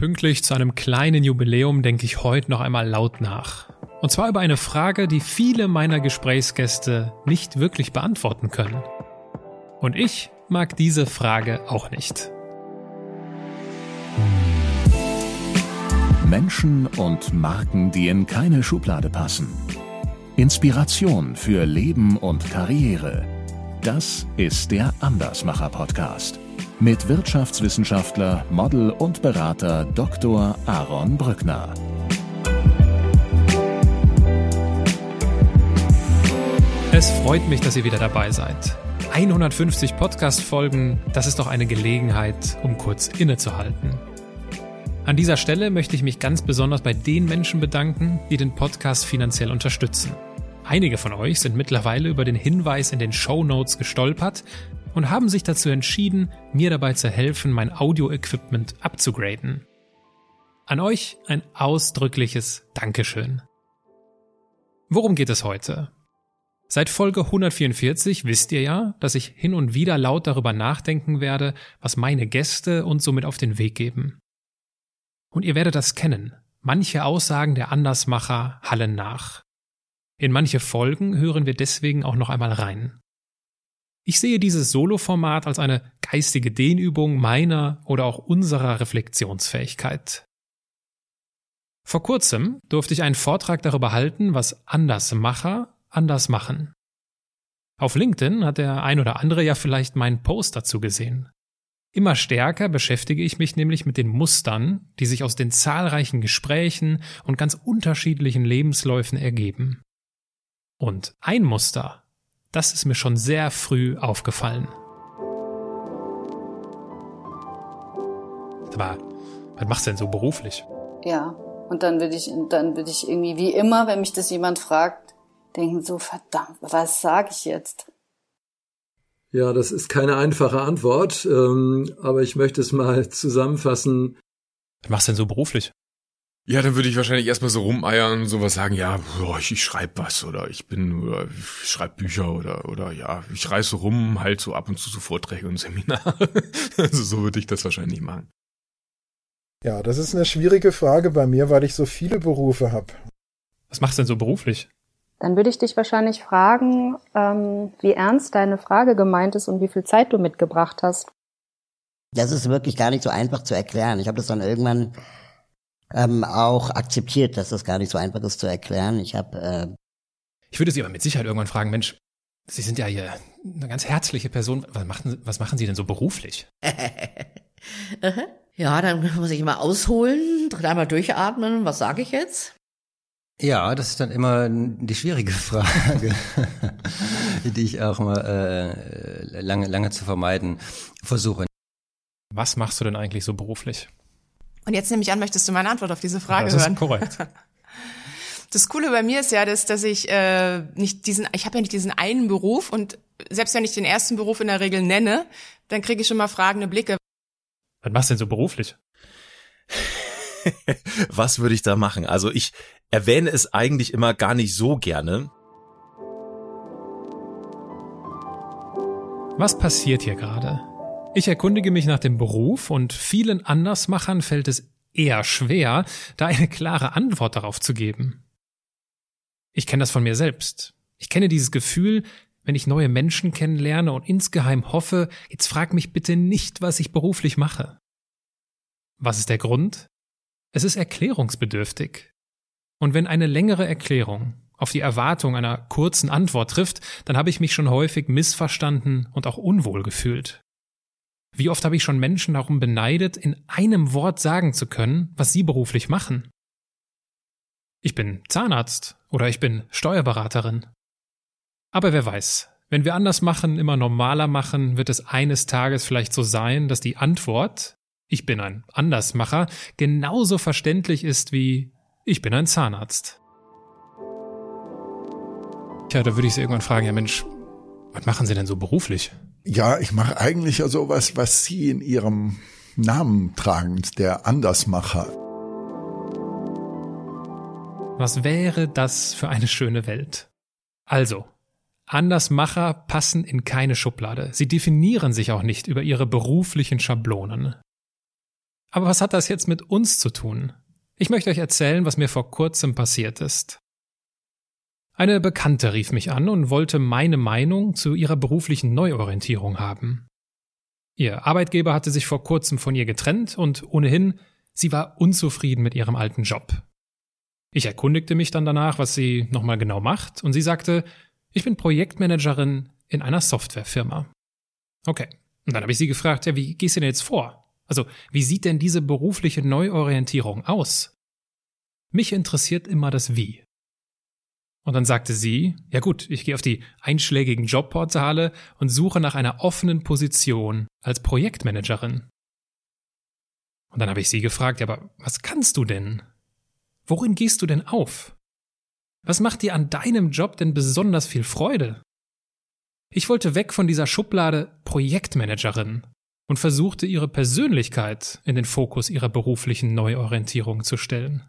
Pünktlich zu einem kleinen Jubiläum denke ich heute noch einmal laut nach. Und zwar über eine Frage, die viele meiner Gesprächsgäste nicht wirklich beantworten können. Und ich mag diese Frage auch nicht. Menschen und Marken, die in keine Schublade passen. Inspiration für Leben und Karriere. Das ist der Andersmacher Podcast mit Wirtschaftswissenschaftler, Model und Berater Dr. Aaron Brückner. Es freut mich, dass ihr wieder dabei seid. 150 Podcast-Folgen, das ist doch eine Gelegenheit, um kurz innezuhalten. An dieser Stelle möchte ich mich ganz besonders bei den Menschen bedanken, die den Podcast finanziell unterstützen. Einige von euch sind mittlerweile über den Hinweis in den Show Notes gestolpert und haben sich dazu entschieden, mir dabei zu helfen, mein Audio-Equipment abzugraden. An euch ein ausdrückliches Dankeschön. Worum geht es heute? Seit Folge 144 wisst ihr ja, dass ich hin und wieder laut darüber nachdenken werde, was meine Gäste uns somit auf den Weg geben. Und ihr werdet das kennen. Manche Aussagen der Andersmacher hallen nach. In manche Folgen hören wir deswegen auch noch einmal rein. Ich sehe dieses Solo-Format als eine geistige Dehnübung meiner oder auch unserer Reflexionsfähigkeit. Vor kurzem durfte ich einen Vortrag darüber halten, was Andersmacher anders machen. Auf LinkedIn hat der ein oder andere ja vielleicht meinen Post dazu gesehen. Immer stärker beschäftige ich mich nämlich mit den Mustern, die sich aus den zahlreichen Gesprächen und ganz unterschiedlichen Lebensläufen ergeben. Und ein Muster das ist mir schon sehr früh aufgefallen. Aber was machst du denn so beruflich? Ja, und dann würde ich, dann würde ich irgendwie wie immer, wenn mich das jemand fragt, denken so, verdammt, was sage ich jetzt? Ja, das ist keine einfache Antwort, ähm, aber ich möchte es mal zusammenfassen. Was machst du denn so beruflich? Ja, dann würde ich wahrscheinlich erstmal so rumeiern und sowas sagen, ja, boah, ich, ich schreibe was oder ich bin oder ich schreibe Bücher oder oder ja, ich reise rum, halt so ab und zu so Vorträge und Seminare. also so würde ich das wahrscheinlich machen. Ja, das ist eine schwierige Frage bei mir, weil ich so viele Berufe habe. Was machst du denn so beruflich? Dann würde ich dich wahrscheinlich fragen, ähm, wie ernst deine Frage gemeint ist und wie viel Zeit du mitgebracht hast. Das ist wirklich gar nicht so einfach zu erklären. Ich habe das dann irgendwann ähm, auch akzeptiert, dass das gar nicht so einfach ist zu erklären. Ich habe. Äh ich würde Sie aber mit Sicherheit irgendwann fragen, Mensch, Sie sind ja hier eine ganz herzliche Person. Was machen, was machen Sie denn so beruflich? ja, dann muss ich mal ausholen, dreimal durchatmen. Was sage ich jetzt? Ja, das ist dann immer die schwierige Frage, die ich auch mal äh, lange, lange zu vermeiden versuche. Was machst du denn eigentlich so beruflich? Und jetzt nehme ich an, möchtest du meine Antwort auf diese Frage das hören? Das ist korrekt. Das Coole bei mir ist ja, dass, dass ich äh, nicht diesen, ich habe ja nicht diesen einen Beruf und selbst wenn ich den ersten Beruf in der Regel nenne, dann kriege ich schon mal fragende Blicke. Was machst du denn so beruflich? Was würde ich da machen? Also ich erwähne es eigentlich immer gar nicht so gerne. Was passiert hier gerade? Ich erkundige mich nach dem Beruf und vielen Andersmachern fällt es eher schwer, da eine klare Antwort darauf zu geben. Ich kenne das von mir selbst. Ich kenne dieses Gefühl, wenn ich neue Menschen kennenlerne und insgeheim hoffe, jetzt frag mich bitte nicht, was ich beruflich mache. Was ist der Grund? Es ist erklärungsbedürftig. Und wenn eine längere Erklärung auf die Erwartung einer kurzen Antwort trifft, dann habe ich mich schon häufig missverstanden und auch unwohl gefühlt. Wie oft habe ich schon Menschen darum beneidet, in einem Wort sagen zu können, was sie beruflich machen? Ich bin Zahnarzt oder ich bin Steuerberaterin. Aber wer weiß, wenn wir anders machen, immer normaler machen, wird es eines Tages vielleicht so sein, dass die Antwort, ich bin ein Andersmacher, genauso verständlich ist wie ich bin ein Zahnarzt. Tja, da würde ich Sie irgendwann fragen, ja Mensch, was machen Sie denn so beruflich? Ja, ich mache eigentlich ja sowas, was Sie in Ihrem Namen tragen, der Andersmacher. Was wäre das für eine schöne Welt? Also, Andersmacher passen in keine Schublade. Sie definieren sich auch nicht über ihre beruflichen Schablonen. Aber was hat das jetzt mit uns zu tun? Ich möchte euch erzählen, was mir vor kurzem passiert ist. Eine Bekannte rief mich an und wollte meine Meinung zu ihrer beruflichen Neuorientierung haben. Ihr Arbeitgeber hatte sich vor kurzem von ihr getrennt und ohnehin, sie war unzufrieden mit ihrem alten Job. Ich erkundigte mich dann danach, was sie nochmal genau macht, und sie sagte, ich bin Projektmanagerin in einer Softwarefirma. Okay. Und dann habe ich sie gefragt, ja, wie gehst du denn jetzt vor? Also, wie sieht denn diese berufliche Neuorientierung aus? Mich interessiert immer das Wie. Und dann sagte sie, ja gut, ich gehe auf die einschlägigen Jobportale und suche nach einer offenen Position als Projektmanagerin. Und dann habe ich sie gefragt, ja, aber was kannst du denn? Worin gehst du denn auf? Was macht dir an deinem Job denn besonders viel Freude? Ich wollte weg von dieser Schublade Projektmanagerin und versuchte ihre Persönlichkeit in den Fokus ihrer beruflichen Neuorientierung zu stellen.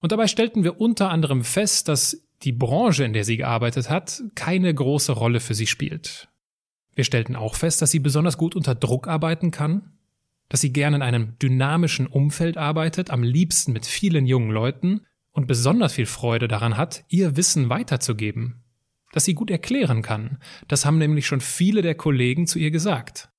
Und dabei stellten wir unter anderem fest, dass die Branche, in der sie gearbeitet hat, keine große Rolle für sie spielt. Wir stellten auch fest, dass sie besonders gut unter Druck arbeiten kann, dass sie gern in einem dynamischen Umfeld arbeitet, am liebsten mit vielen jungen Leuten und besonders viel Freude daran hat, ihr Wissen weiterzugeben, dass sie gut erklären kann. Das haben nämlich schon viele der Kollegen zu ihr gesagt.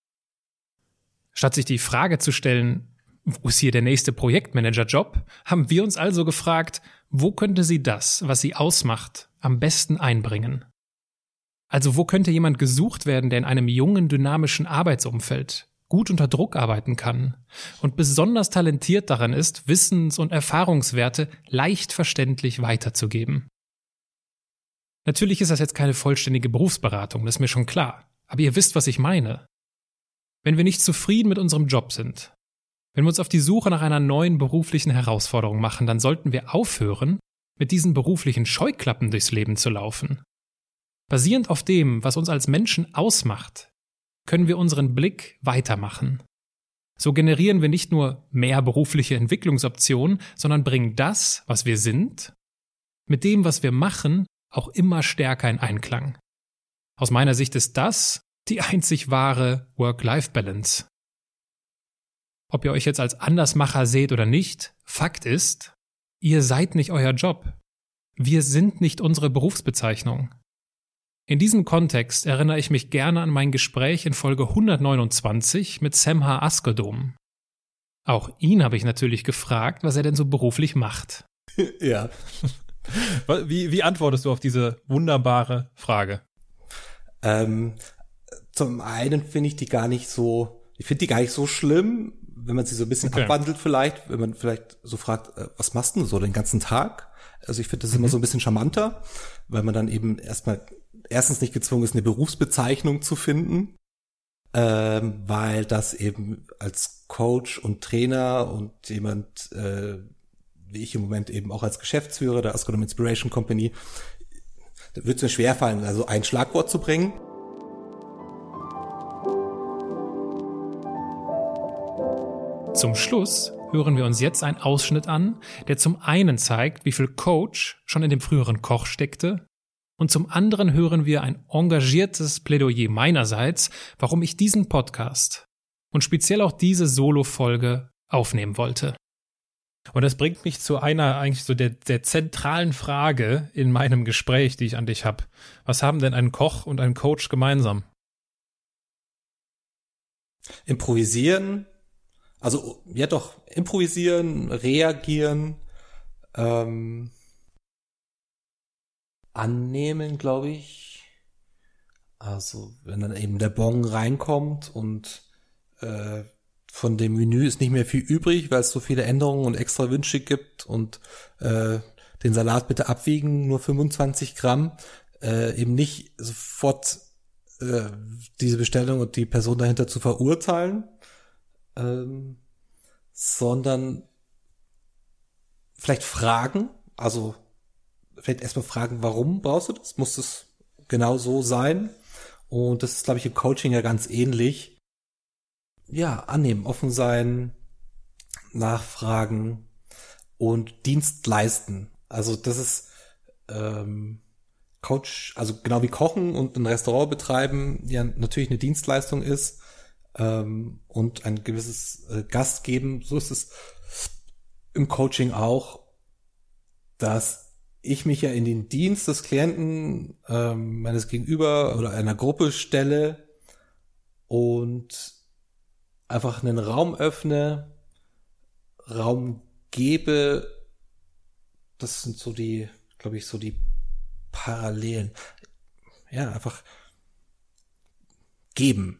Statt sich die Frage zu stellen, wo ist hier der nächste Projektmanager-Job, haben wir uns also gefragt, wo könnte sie das, was sie ausmacht, am besten einbringen? Also wo könnte jemand gesucht werden, der in einem jungen, dynamischen Arbeitsumfeld gut unter Druck arbeiten kann und besonders talentiert daran ist, Wissens- und Erfahrungswerte leicht verständlich weiterzugeben? Natürlich ist das jetzt keine vollständige Berufsberatung, das ist mir schon klar, aber ihr wisst, was ich meine. Wenn wir nicht zufrieden mit unserem Job sind, wenn wir uns auf die Suche nach einer neuen beruflichen Herausforderung machen, dann sollten wir aufhören, mit diesen beruflichen Scheuklappen durchs Leben zu laufen. Basierend auf dem, was uns als Menschen ausmacht, können wir unseren Blick weitermachen. So generieren wir nicht nur mehr berufliche Entwicklungsoptionen, sondern bringen das, was wir sind, mit dem, was wir machen, auch immer stärker in Einklang. Aus meiner Sicht ist das die einzig wahre Work-Life-Balance. Ob ihr euch jetzt als Andersmacher seht oder nicht, Fakt ist, ihr seid nicht euer Job. Wir sind nicht unsere Berufsbezeichnung. In diesem Kontext erinnere ich mich gerne an mein Gespräch in Folge 129 mit Sam H. Askedom. Auch ihn habe ich natürlich gefragt, was er denn so beruflich macht. Ja. Wie, wie antwortest du auf diese wunderbare Frage? Ähm, zum einen finde ich die gar nicht so, ich finde die gar nicht so schlimm, wenn man sie so ein bisschen okay. abwandelt vielleicht, wenn man vielleicht so fragt, äh, was machst du so den ganzen Tag? Also ich finde das mhm. immer so ein bisschen charmanter, weil man dann eben erstmal erstens nicht gezwungen ist, eine Berufsbezeichnung zu finden, ähm, weil das eben als Coach und Trainer und jemand, äh, wie ich im Moment eben auch als Geschäftsführer der Astronom Inspiration Company, da wird es mir schwerfallen, also ein Schlagwort zu bringen. Zum Schluss hören wir uns jetzt einen Ausschnitt an, der zum einen zeigt, wie viel Coach schon in dem früheren Koch steckte, und zum anderen hören wir ein engagiertes Plädoyer meinerseits, warum ich diesen Podcast und speziell auch diese Solo-Folge aufnehmen wollte. Und das bringt mich zu einer eigentlich so der, der zentralen Frage in meinem Gespräch, die ich an dich habe. Was haben denn ein Koch und ein Coach gemeinsam? Improvisieren, also ja doch, improvisieren, reagieren, ähm, annehmen, glaube ich. Also wenn dann eben der Bon reinkommt und äh, von dem Menü ist nicht mehr viel übrig, weil es so viele Änderungen und extra Wünsche gibt und äh, den Salat bitte abwiegen, nur 25 Gramm, äh, eben nicht sofort äh, diese Bestellung und die Person dahinter zu verurteilen, ähm, sondern vielleicht fragen, also vielleicht erstmal fragen, warum brauchst du das? Muss es genau so sein? Und das ist, glaube ich, im Coaching ja ganz ähnlich. Ja, annehmen, offen sein, nachfragen und Dienst leisten. Also das ist ähm, Coach, also genau wie Kochen und ein Restaurant betreiben, ja natürlich eine Dienstleistung ist, ähm, und ein gewisses äh, Gast geben. So ist es im Coaching auch, dass ich mich ja in den Dienst des Klienten ähm, meines Gegenüber oder einer Gruppe stelle und einfach einen Raum öffne, Raum gebe. Das sind so die, glaube ich, so die Parallelen. Ja, einfach geben.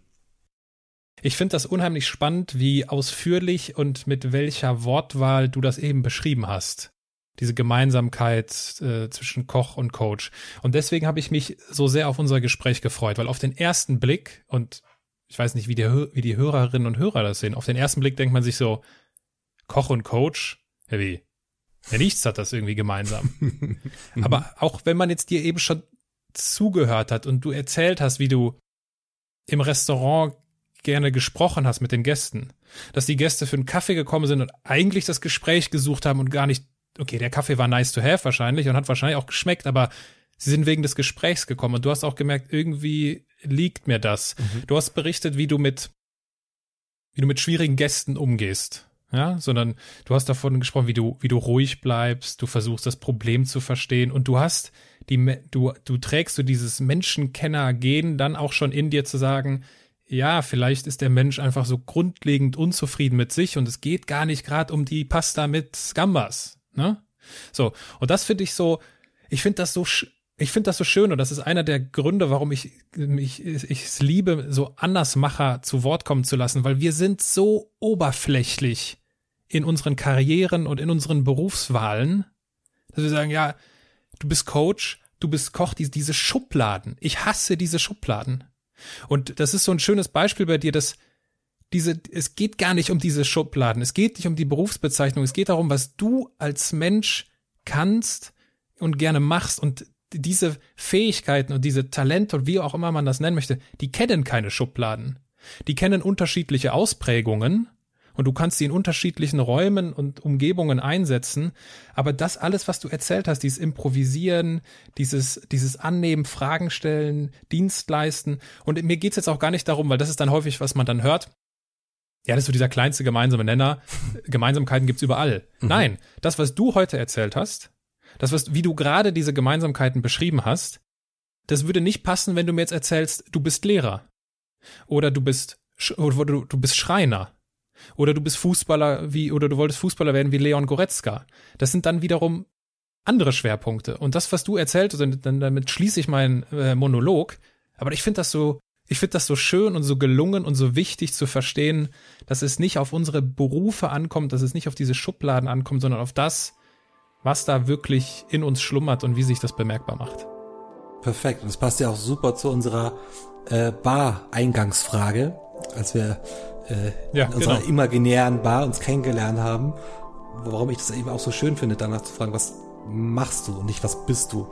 Ich finde das unheimlich spannend, wie ausführlich und mit welcher Wortwahl du das eben beschrieben hast. Diese Gemeinsamkeit äh, zwischen Koch und Coach. Und deswegen habe ich mich so sehr auf unser Gespräch gefreut, weil auf den ersten Blick, und ich weiß nicht, wie die, wie die Hörerinnen und Hörer das sehen, auf den ersten Blick denkt man sich so, Koch und Coach, ja wie? Ja, nichts hat das irgendwie gemeinsam. Aber auch wenn man jetzt dir eben schon zugehört hat und du erzählt hast, wie du im Restaurant gerne gesprochen hast mit den Gästen, dass die Gäste für einen Kaffee gekommen sind und eigentlich das Gespräch gesucht haben und gar nicht, okay, der Kaffee war nice to have wahrscheinlich und hat wahrscheinlich auch geschmeckt, aber sie sind wegen des Gesprächs gekommen und du hast auch gemerkt, irgendwie liegt mir das. Mhm. Du hast berichtet, wie du mit, wie du mit schwierigen Gästen umgehst. Ja, sondern du hast davon gesprochen, wie du, wie du ruhig bleibst, du versuchst das Problem zu verstehen und du hast die, du, du trägst so dieses Menschenkenner-Gen dann auch schon in dir zu sagen, ja, vielleicht ist der Mensch einfach so grundlegend unzufrieden mit sich und es geht gar nicht gerade um die Pasta mit Gambas, ne? So, und das finde ich so, ich finde das so, ich finde das so schön und das ist einer der Gründe, warum ich, ich, ich es liebe, so Andersmacher zu Wort kommen zu lassen, weil wir sind so oberflächlich in unseren Karrieren und in unseren Berufswahlen, dass wir sagen, ja, du bist Coach, du bist Koch, die, diese Schubladen. Ich hasse diese Schubladen. Und das ist so ein schönes Beispiel bei dir, dass diese, es geht gar nicht um diese Schubladen, es geht nicht um die Berufsbezeichnung, es geht darum, was du als Mensch kannst und gerne machst. Und diese Fähigkeiten und diese Talente und wie auch immer man das nennen möchte, die kennen keine Schubladen. Die kennen unterschiedliche Ausprägungen und du kannst sie in unterschiedlichen Räumen und Umgebungen einsetzen. Aber das alles, was du erzählt hast, dieses Improvisieren, dieses, dieses Annehmen, Fragen stellen, Dienst leisten. Und mir geht's jetzt auch gar nicht darum, weil das ist dann häufig, was man dann hört. Ja, das ist so dieser kleinste gemeinsame Nenner. Gemeinsamkeiten gibt's überall. Mhm. Nein, das, was du heute erzählt hast, das, was, wie du gerade diese Gemeinsamkeiten beschrieben hast, das würde nicht passen, wenn du mir jetzt erzählst, du bist Lehrer. Oder du bist, oder du, du bist Schreiner oder du bist Fußballer wie, oder du wolltest Fußballer werden wie Leon Goretzka. Das sind dann wiederum andere Schwerpunkte. Und das, was du erzählt, also dann damit schließe ich meinen äh, Monolog. Aber ich finde das so, ich finde das so schön und so gelungen und so wichtig zu verstehen, dass es nicht auf unsere Berufe ankommt, dass es nicht auf diese Schubladen ankommt, sondern auf das, was da wirklich in uns schlummert und wie sich das bemerkbar macht. Perfekt. Und das passt ja auch super zu unserer äh, Bar-Eingangsfrage, als wir äh, ja, in unserer genau. imaginären Bar uns kennengelernt haben. Warum ich das eben auch so schön finde, danach zu fragen, was machst du und nicht was bist du.